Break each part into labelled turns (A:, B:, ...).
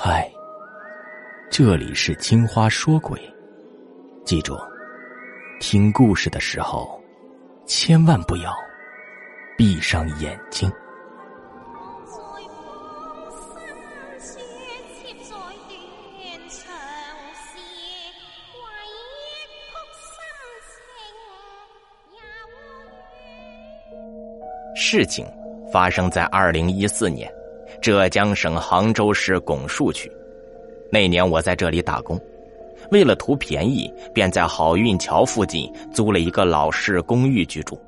A: 嗨，这里是青花说鬼，记住，听故事的时候千万不要闭上眼睛。
B: 事情发生在二零一四年。浙江省杭州市拱墅区，那年我在这里打工，为了图便宜，便在好运桥附近租了一个老式公寓居住。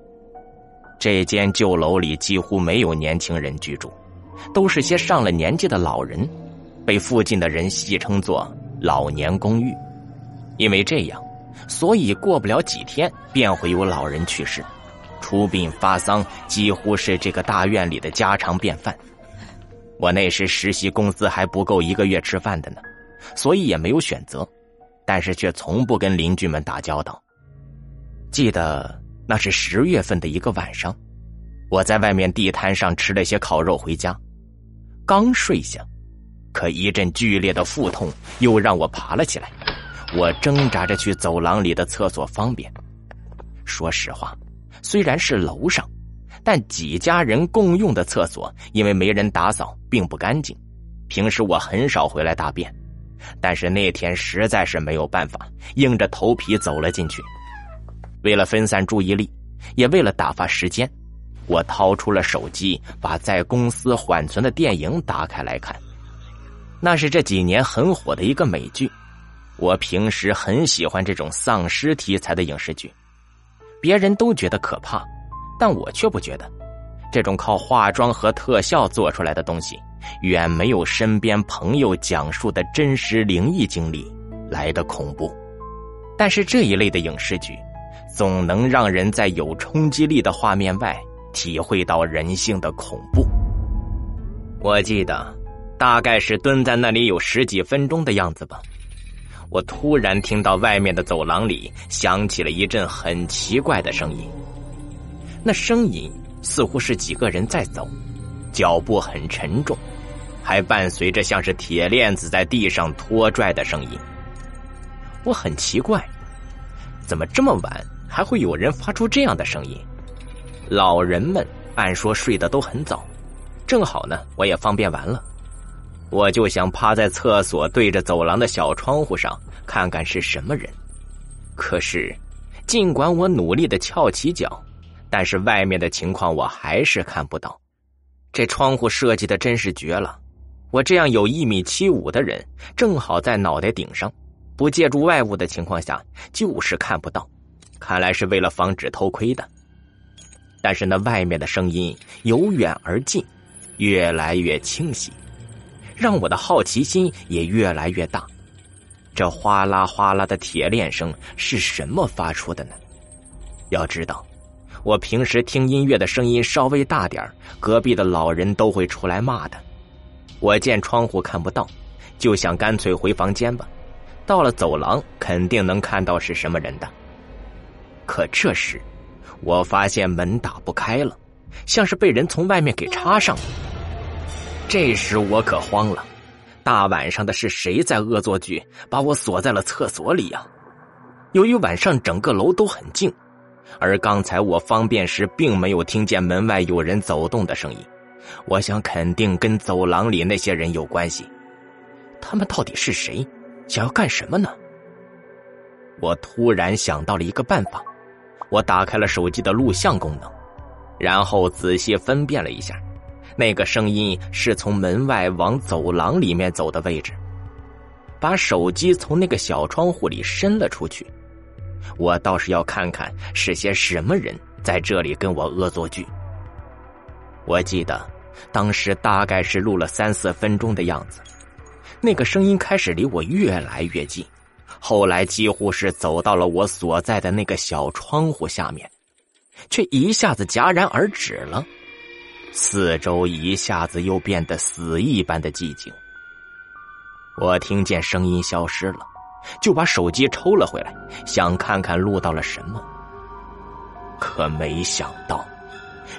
B: 这间旧楼里几乎没有年轻人居住，都是些上了年纪的老人，被附近的人戏称作“老年公寓”。因为这样，所以过不了几天便会有老人去世，出殡发丧几乎是这个大院里的家常便饭。我那时实习工资还不够一个月吃饭的呢，所以也没有选择，但是却从不跟邻居们打交道。记得那是十月份的一个晚上，我在外面地摊上吃了些烤肉回家，刚睡下，可一阵剧烈的腹痛又让我爬了起来。我挣扎着去走廊里的厕所方便。说实话，虽然是楼上。但几家人共用的厕所，因为没人打扫，并不干净。平时我很少回来大便，但是那天实在是没有办法，硬着头皮走了进去。为了分散注意力，也为了打发时间，我掏出了手机，把在公司缓存的电影打开来看。那是这几年很火的一个美剧。我平时很喜欢这种丧尸题材的影视剧，别人都觉得可怕。但我却不觉得，这种靠化妆和特效做出来的东西，远没有身边朋友讲述的真实灵异经历来的恐怖。但是这一类的影视剧，总能让人在有冲击力的画面外，体会到人性的恐怖。我记得，大概是蹲在那里有十几分钟的样子吧，我突然听到外面的走廊里响起了一阵很奇怪的声音。那声音似乎是几个人在走，脚步很沉重，还伴随着像是铁链子在地上拖拽的声音。我很奇怪，怎么这么晚还会有人发出这样的声音？老人们按说睡得都很早，正好呢，我也方便完了，我就想趴在厕所对着走廊的小窗户上看看是什么人。可是，尽管我努力的翘起脚。但是外面的情况我还是看不到，这窗户设计的真是绝了。我这样有一米七五的人，正好在脑袋顶上，不借助外物的情况下，就是看不到。看来是为了防止偷窥的。但是那外面的声音由远而近，越来越清晰，让我的好奇心也越来越大。这哗啦哗啦的铁链声是什么发出的呢？要知道。我平时听音乐的声音稍微大点隔壁的老人都会出来骂的。我见窗户看不到，就想干脆回房间吧。到了走廊，肯定能看到是什么人的。可这时，我发现门打不开了，像是被人从外面给插上了。这时我可慌了，大晚上的是谁在恶作剧，把我锁在了厕所里呀？由于晚上整个楼都很静。而刚才我方便时，并没有听见门外有人走动的声音。我想，肯定跟走廊里那些人有关系。他们到底是谁？想要干什么呢？我突然想到了一个办法，我打开了手机的录像功能，然后仔细分辨了一下，那个声音是从门外往走廊里面走的位置。把手机从那个小窗户里伸了出去。我倒是要看看是些什么人在这里跟我恶作剧。我记得当时大概是录了三四分钟的样子，那个声音开始离我越来越近，后来几乎是走到了我所在的那个小窗户下面，却一下子戛然而止了，四周一下子又变得死一般的寂静。我听见声音消失了。就把手机抽了回来，想看看录到了什么。可没想到，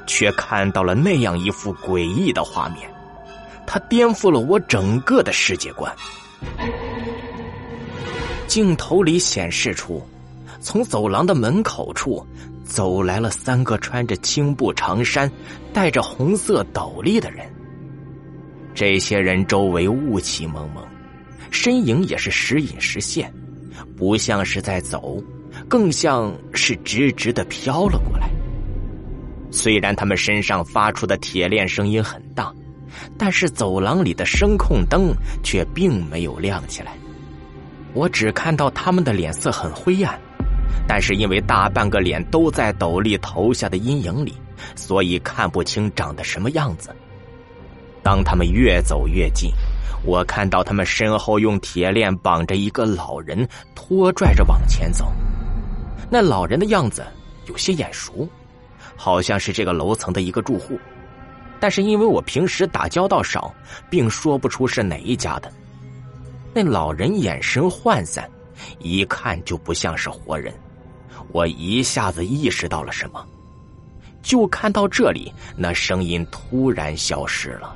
B: 却看到了那样一幅诡异的画面：它颠覆了我整个的世界观。镜头里显示出，从走廊的门口处走来了三个穿着青布长衫、戴着红色斗笠的人。这些人周围雾气蒙蒙，身影也是时隐时现，不像是在走，更像是直直的飘了过来。虽然他们身上发出的铁链声音很大，但是走廊里的声控灯却并没有亮起来。我只看到他们的脸色很灰暗，但是因为大半个脸都在斗笠投下的阴影里，所以看不清长得什么样子。当他们越走越近，我看到他们身后用铁链绑着一个老人，拖拽着往前走。那老人的样子有些眼熟，好像是这个楼层的一个住户，但是因为我平时打交道少，并说不出是哪一家的。那老人眼神涣散，一看就不像是活人。我一下子意识到了什么，就看到这里，那声音突然消失了。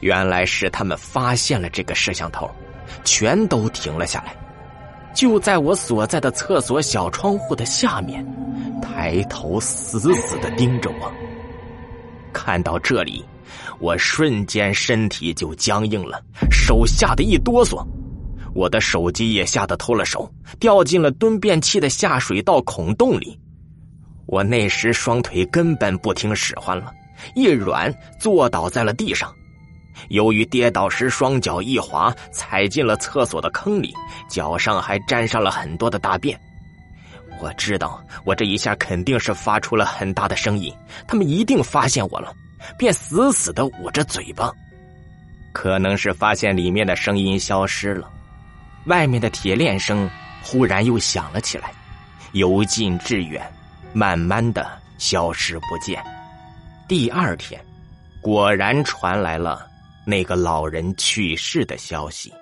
B: 原来是他们发现了这个摄像头，全都停了下来，就在我所在的厕所小窗户的下面，抬头死死的盯着我。看到这里。我瞬间身体就僵硬了，手吓得一哆嗦，我的手机也吓得脱了手，掉进了蹲便器的下水道孔洞里。我那时双腿根本不听使唤了，一软坐倒在了地上。由于跌倒时双脚一滑，踩进了厕所的坑里，脚上还沾上了很多的大便。我知道，我这一下肯定是发出了很大的声音，他们一定发现我了。便死死的捂着嘴巴，可能是发现里面的声音消失了，外面的铁链声忽然又响了起来，由近至远，慢慢的消失不见。第二天，果然传来了那个老人去世的消息。